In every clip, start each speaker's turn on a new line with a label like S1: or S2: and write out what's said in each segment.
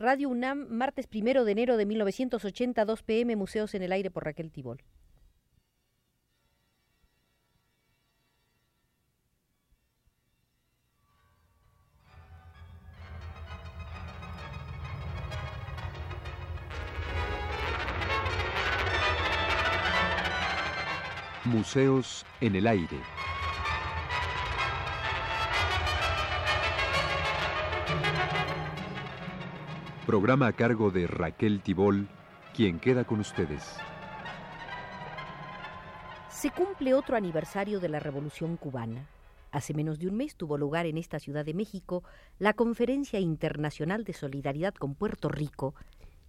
S1: Radio UNAM, martes primero de enero de 1980, 2 pm, Museos en el Aire por Raquel Tibol.
S2: Museos en el Aire. Programa a cargo de Raquel Tibol, quien queda con ustedes.
S1: Se cumple otro aniversario de la Revolución cubana. Hace menos de un mes tuvo lugar en esta Ciudad de México la Conferencia Internacional de Solidaridad con Puerto Rico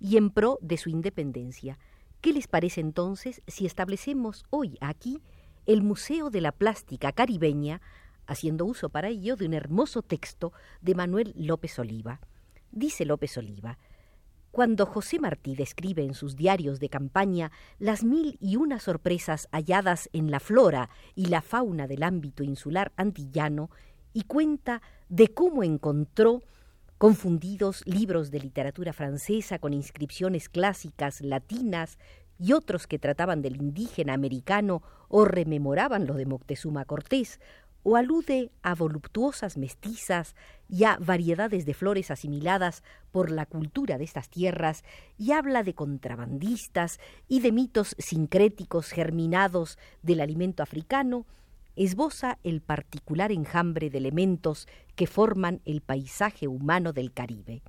S1: y en pro de su independencia. ¿Qué les parece entonces si establecemos hoy aquí el Museo de la Plástica Caribeña, haciendo uso para ello de un hermoso texto de Manuel López Oliva? Dice López Oliva, cuando José Martí describe en sus diarios de campaña las mil y una sorpresas halladas en la flora y la fauna del ámbito insular antillano, y cuenta de cómo encontró confundidos libros de literatura francesa con inscripciones clásicas latinas y otros que trataban del indígena americano o rememoraban lo de Moctezuma Cortés, o alude a voluptuosas mestizas y a variedades de flores asimiladas por la cultura de estas tierras, y habla de contrabandistas y de mitos sincréticos germinados del alimento africano, esboza el particular enjambre de elementos que forman el paisaje humano del Caribe.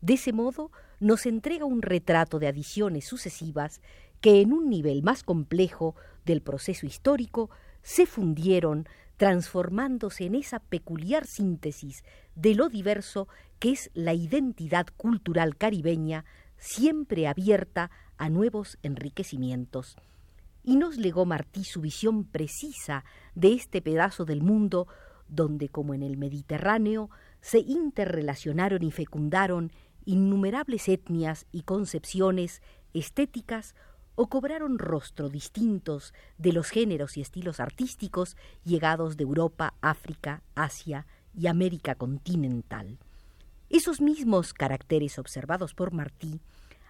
S1: De ese modo, nos entrega un retrato de adiciones sucesivas que en un nivel más complejo del proceso histórico se fundieron transformándose en esa peculiar síntesis de lo diverso que es la identidad cultural caribeña, siempre abierta a nuevos enriquecimientos. Y nos legó Martí su visión precisa de este pedazo del mundo donde, como en el Mediterráneo, se interrelacionaron y fecundaron innumerables etnias y concepciones estéticas o cobraron rostro distintos de los géneros y estilos artísticos llegados de Europa, África, Asia y América continental. Esos mismos caracteres observados por Martí,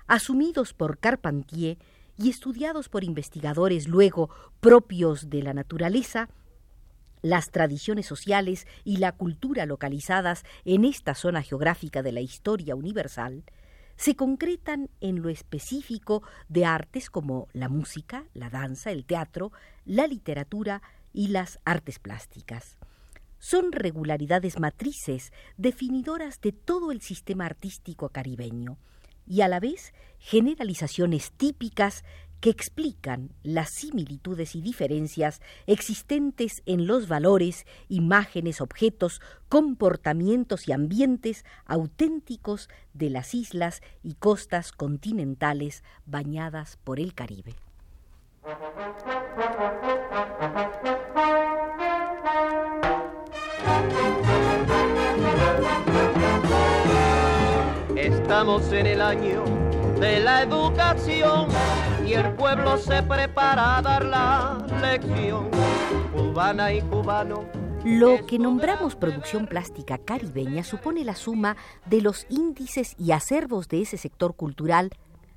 S1: asumidos por Carpentier y estudiados por investigadores luego propios de la naturaleza, las tradiciones sociales y la cultura localizadas en esta zona geográfica de la historia universal, se concretan en lo específico de artes como la música, la danza, el teatro, la literatura y las artes plásticas. Son regularidades matrices definidoras de todo el sistema artístico caribeño y a la vez generalizaciones típicas que explican las similitudes y diferencias existentes en los valores, imágenes, objetos, comportamientos y ambientes auténticos de las islas y costas continentales bañadas por el Caribe.
S3: Estamos en el año de la educación y el pueblo se prepara a dar la lección. Cubana y cubano.
S1: Lo que nombramos producción plástica caribeña supone la suma de los índices y acervos de ese sector cultural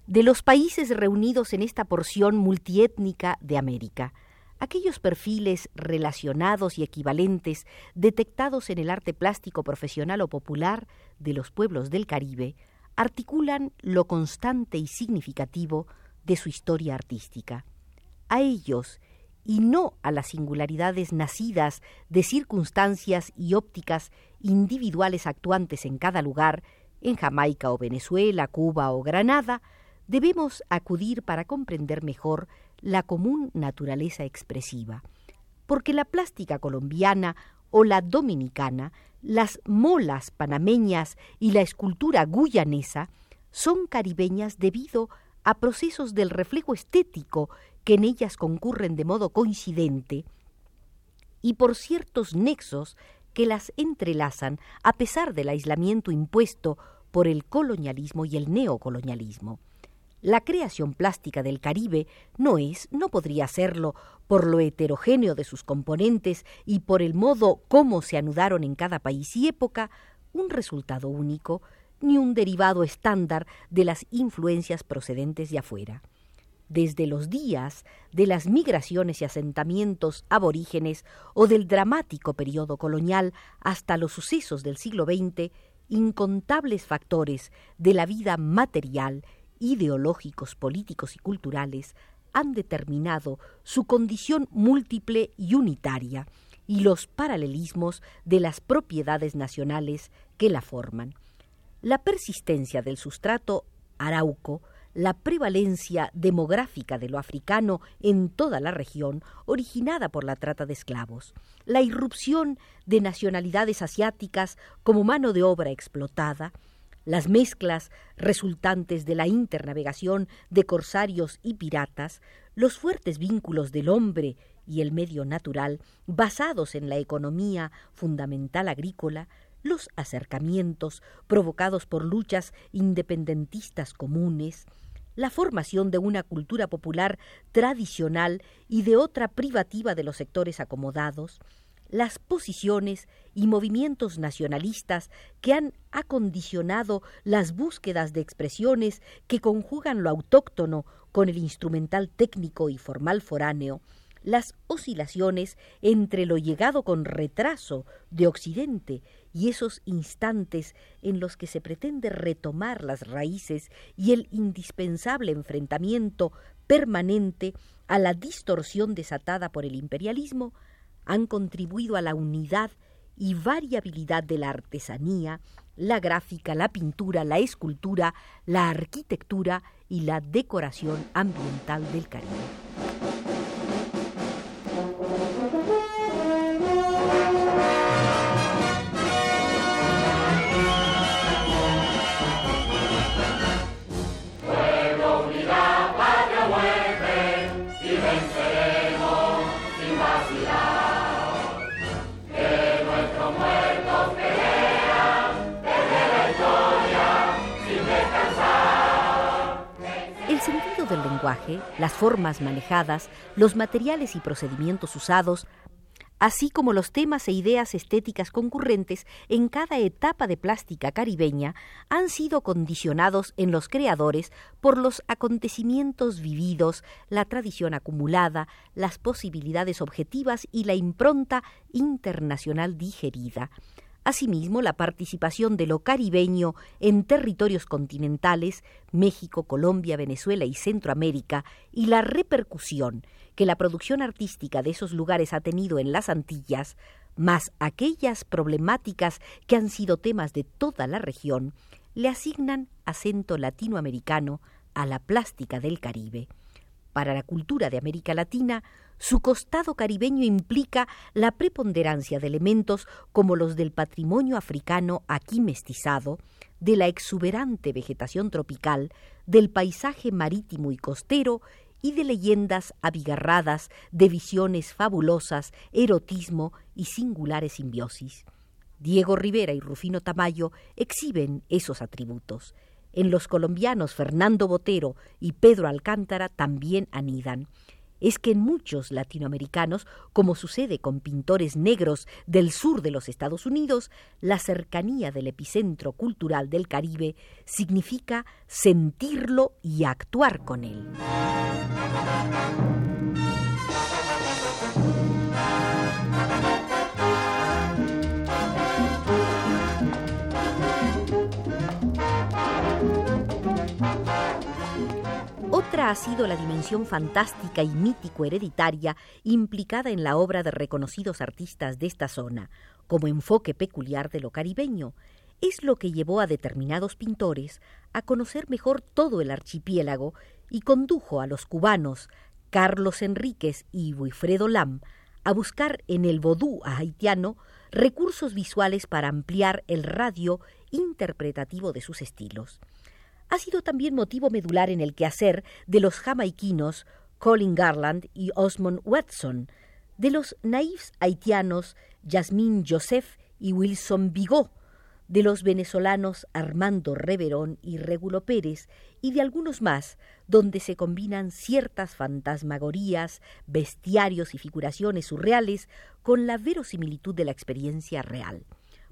S1: de los países reunidos en esta porción multiétnica de América. Aquellos perfiles relacionados y equivalentes detectados en el arte plástico profesional o popular de los pueblos del Caribe articulan lo constante y significativo de su historia artística. A ellos, y no a las singularidades nacidas de circunstancias y ópticas individuales actuantes en cada lugar, en Jamaica o Venezuela, Cuba o Granada, debemos acudir para comprender mejor la común naturaleza expresiva, porque la plástica colombiana o la dominicana, las molas panameñas y la escultura guyanesa son caribeñas debido a procesos del reflejo estético que en ellas concurren de modo coincidente y por ciertos nexos que las entrelazan a pesar del aislamiento impuesto por el colonialismo y el neocolonialismo. La creación plástica del Caribe no es, no podría serlo, por lo heterogéneo de sus componentes y por el modo como se anudaron en cada país y época, un resultado único, ni un derivado estándar de las influencias procedentes de afuera. Desde los días de las migraciones y asentamientos aborígenes o del dramático periodo colonial hasta los sucesos del siglo XX, incontables factores de la vida material, ideológicos, políticos y culturales han determinado su condición múltiple y unitaria y los paralelismos de las propiedades nacionales que la forman. La persistencia del sustrato arauco, la prevalencia demográfica de lo africano en toda la región, originada por la trata de esclavos, la irrupción de nacionalidades asiáticas como mano de obra explotada, las mezclas resultantes de la internavegación de corsarios y piratas, los fuertes vínculos del hombre y el medio natural, basados en la economía fundamental agrícola, los acercamientos provocados por luchas independentistas comunes, la formación de una cultura popular tradicional y de otra privativa de los sectores acomodados, las posiciones y movimientos nacionalistas que han acondicionado las búsquedas de expresiones que conjugan lo autóctono con el instrumental técnico y formal foráneo, las oscilaciones entre lo llegado con retraso de Occidente y esos instantes en los que se pretende retomar las raíces y el indispensable enfrentamiento permanente a la distorsión desatada por el imperialismo, han contribuido a la unidad y variabilidad de la artesanía, la gráfica, la pintura, la escultura, la arquitectura y la decoración ambiental del Caribe. Las formas manejadas, los materiales y procedimientos usados, así como los temas e ideas estéticas concurrentes en cada etapa de plástica caribeña, han sido condicionados en los creadores por los acontecimientos vividos, la tradición acumulada, las posibilidades objetivas y la impronta internacional digerida. Asimismo, la participación de lo caribeño en territorios continentales, México, Colombia, Venezuela y Centroamérica, y la repercusión que la producción artística de esos lugares ha tenido en las Antillas, más aquellas problemáticas que han sido temas de toda la región, le asignan acento latinoamericano a la plástica del Caribe. Para la cultura de América Latina, su costado caribeño implica la preponderancia de elementos como los del patrimonio africano aquí mestizado, de la exuberante vegetación tropical, del paisaje marítimo y costero y de leyendas abigarradas, de visiones fabulosas, erotismo y singulares simbiosis. Diego Rivera y Rufino Tamayo exhiben esos atributos. En los colombianos Fernando Botero y Pedro Alcántara también anidan es que en muchos latinoamericanos, como sucede con pintores negros del sur de los Estados Unidos, la cercanía del epicentro cultural del Caribe significa sentirlo y actuar con él. Ha sido la dimensión fantástica y mítico-hereditaria implicada en la obra de reconocidos artistas de esta zona, como enfoque peculiar de lo caribeño. Es lo que llevó a determinados pintores a conocer mejor todo el archipiélago y condujo a los cubanos Carlos Enríquez y Wilfredo Lam a buscar en el vodú haitiano recursos visuales para ampliar el radio interpretativo de sus estilos ha sido también motivo medular en el quehacer de los jamaiquinos Colin Garland y Osmond Watson, de los naifs haitianos Jasmine Joseph y Wilson Bigot, de los venezolanos Armando Reverón y Regulo Pérez, y de algunos más, donde se combinan ciertas fantasmagorías, bestiarios y figuraciones surreales con la verosimilitud de la experiencia real.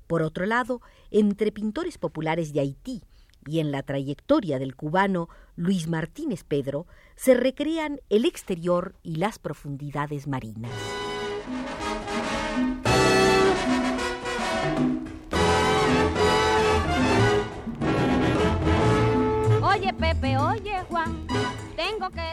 S1: Por otro lado, entre pintores populares de Haití y en la trayectoria del cubano Luis Martínez Pedro se recrean el exterior y las profundidades marinas.
S4: Oye Pepe, oye Juan,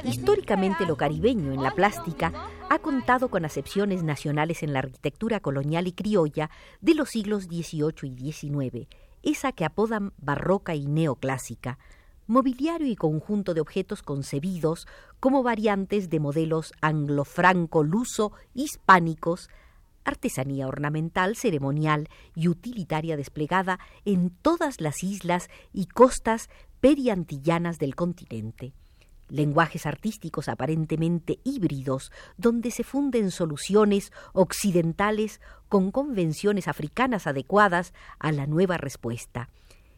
S1: Históricamente lo caribeño en la plástica ha contado con acepciones nacionales en la arquitectura colonial y criolla de los siglos XVIII y XIX, esa que apodan barroca y neoclásica, mobiliario y conjunto de objetos concebidos como variantes de modelos anglo-franco-luso hispánicos, artesanía ornamental, ceremonial y utilitaria desplegada en todas las islas y costas periantillanas del continente lenguajes artísticos aparentemente híbridos, donde se funden soluciones occidentales con convenciones africanas adecuadas a la nueva respuesta,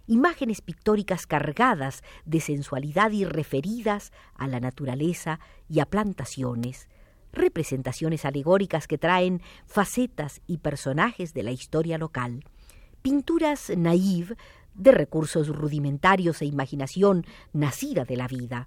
S1: imágenes pictóricas cargadas de sensualidad y referidas a la naturaleza y a plantaciones, representaciones alegóricas que traen facetas y personajes de la historia local, pinturas naive de recursos rudimentarios e imaginación nacida de la vida,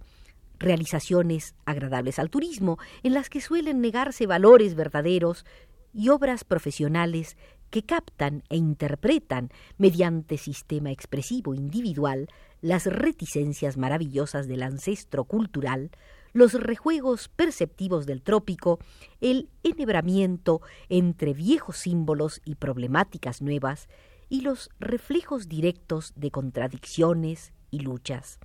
S1: realizaciones agradables al turismo, en las que suelen negarse valores verdaderos y obras profesionales que captan e interpretan mediante sistema expresivo individual las reticencias maravillosas del ancestro cultural, los rejuegos perceptivos del trópico, el enhebramiento entre viejos símbolos y problemáticas nuevas, y los reflejos directos de contradicciones y luchas.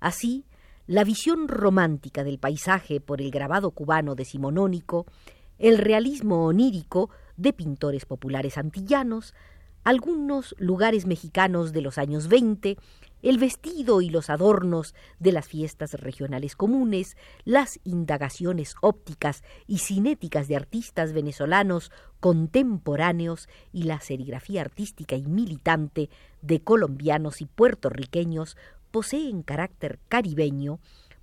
S1: Así, la visión romántica del paisaje por el grabado cubano decimonónico, el realismo onírico de pintores populares antillanos, algunos lugares mexicanos de los años 20, el vestido y los adornos de las fiestas regionales comunes, las indagaciones ópticas y cinéticas de artistas venezolanos contemporáneos y la serigrafía artística y militante de colombianos y puertorriqueños poseen carácter caribeño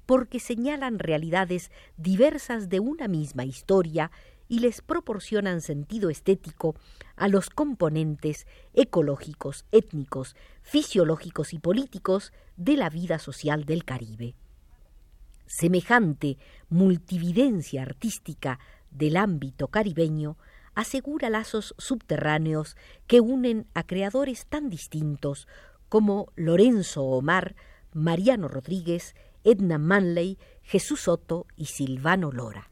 S1: porque señalan realidades diversas de una misma historia y les proporcionan sentido estético a los componentes ecológicos, étnicos, fisiológicos y políticos de la vida social del Caribe. Semejante multividencia artística del ámbito caribeño asegura lazos subterráneos que unen a creadores tan distintos como Lorenzo Omar, Mariano Rodríguez, Edna Manley, Jesús Soto y Silvano Lora.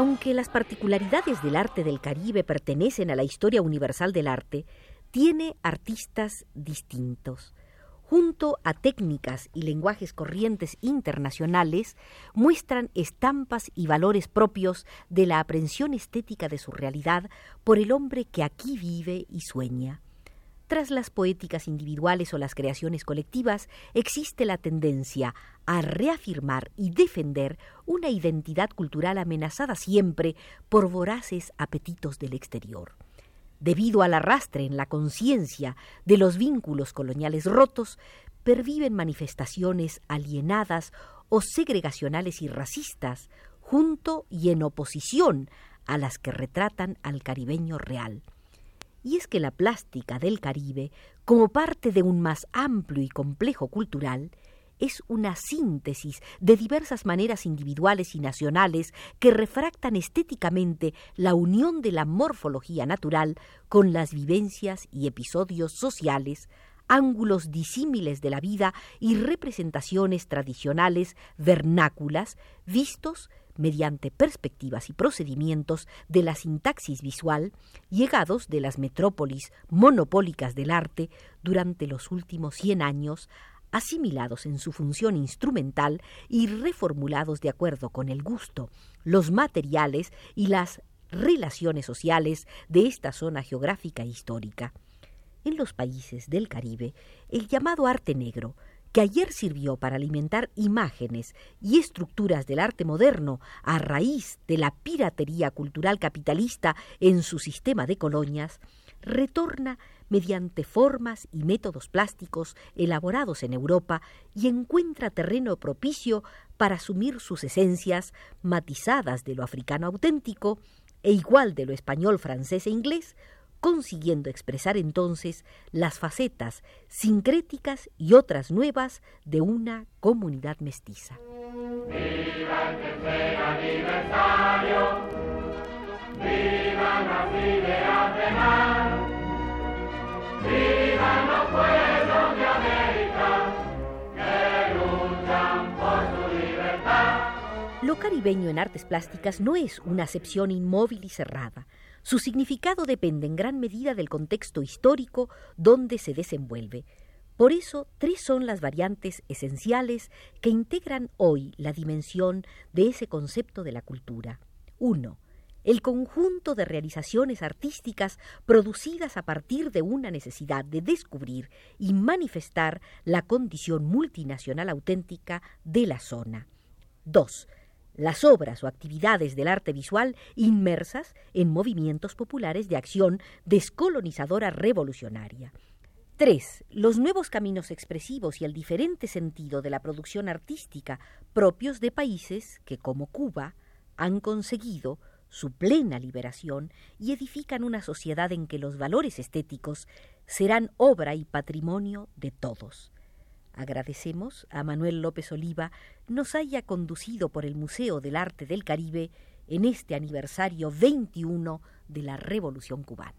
S1: Aunque las particularidades del arte del Caribe pertenecen a la historia universal del arte, tiene artistas distintos. Junto a técnicas y lenguajes corrientes internacionales, muestran estampas y valores propios de la aprensión estética de su realidad por el hombre que aquí vive y sueña. Tras las poéticas individuales o las creaciones colectivas, existe la tendencia a reafirmar y defender una identidad cultural amenazada siempre por voraces apetitos del exterior. Debido al arrastre en la conciencia de los vínculos coloniales rotos, perviven manifestaciones alienadas o segregacionales y racistas, junto y en oposición a las que retratan al caribeño real y es que la plástica del Caribe, como parte de un más amplio y complejo cultural, es una síntesis de diversas maneras individuales y nacionales que refractan estéticamente la unión de la morfología natural con las vivencias y episodios sociales, ángulos disímiles de la vida y representaciones tradicionales vernáculas vistos mediante perspectivas y procedimientos de la sintaxis visual llegados de las metrópolis monopólicas del arte durante los últimos cien años, asimilados en su función instrumental y reformulados de acuerdo con el gusto, los materiales y las relaciones sociales de esta zona geográfica e histórica. En los países del Caribe, el llamado arte negro, que ayer sirvió para alimentar imágenes y estructuras del arte moderno a raíz de la piratería cultural capitalista en su sistema de colonias, retorna mediante formas y métodos plásticos elaborados en Europa y encuentra terreno propicio para asumir sus esencias matizadas de lo africano auténtico e igual de lo español, francés e inglés, consiguiendo expresar entonces las facetas sincréticas y otras nuevas de una comunidad mestiza. ¡Viva el aniversario! ¡Vivan las ideas de mar! ¡Vivan los pueblos de América que luchan por su libertad! Lo caribeño en artes plásticas no es una acepción inmóvil y cerrada, su significado depende en gran medida del contexto histórico donde se desenvuelve. Por eso, tres son las variantes esenciales que integran hoy la dimensión de ese concepto de la cultura. Uno, el conjunto de realizaciones artísticas producidas a partir de una necesidad de descubrir y manifestar la condición multinacional auténtica de la zona. Dos, las obras o actividades del arte visual inmersas en movimientos populares de acción descolonizadora revolucionaria. 3. Los nuevos caminos expresivos y el diferente sentido de la producción artística propios de países que, como Cuba, han conseguido su plena liberación y edifican una sociedad en que los valores estéticos serán obra y patrimonio de todos. Agradecemos a Manuel López Oliva nos haya conducido por el Museo del Arte del Caribe en este aniversario 21 de la Revolución Cubana.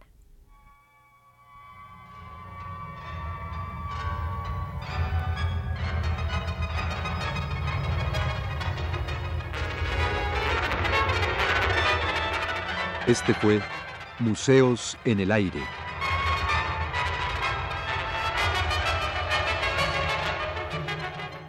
S2: Este fue Museos en el Aire.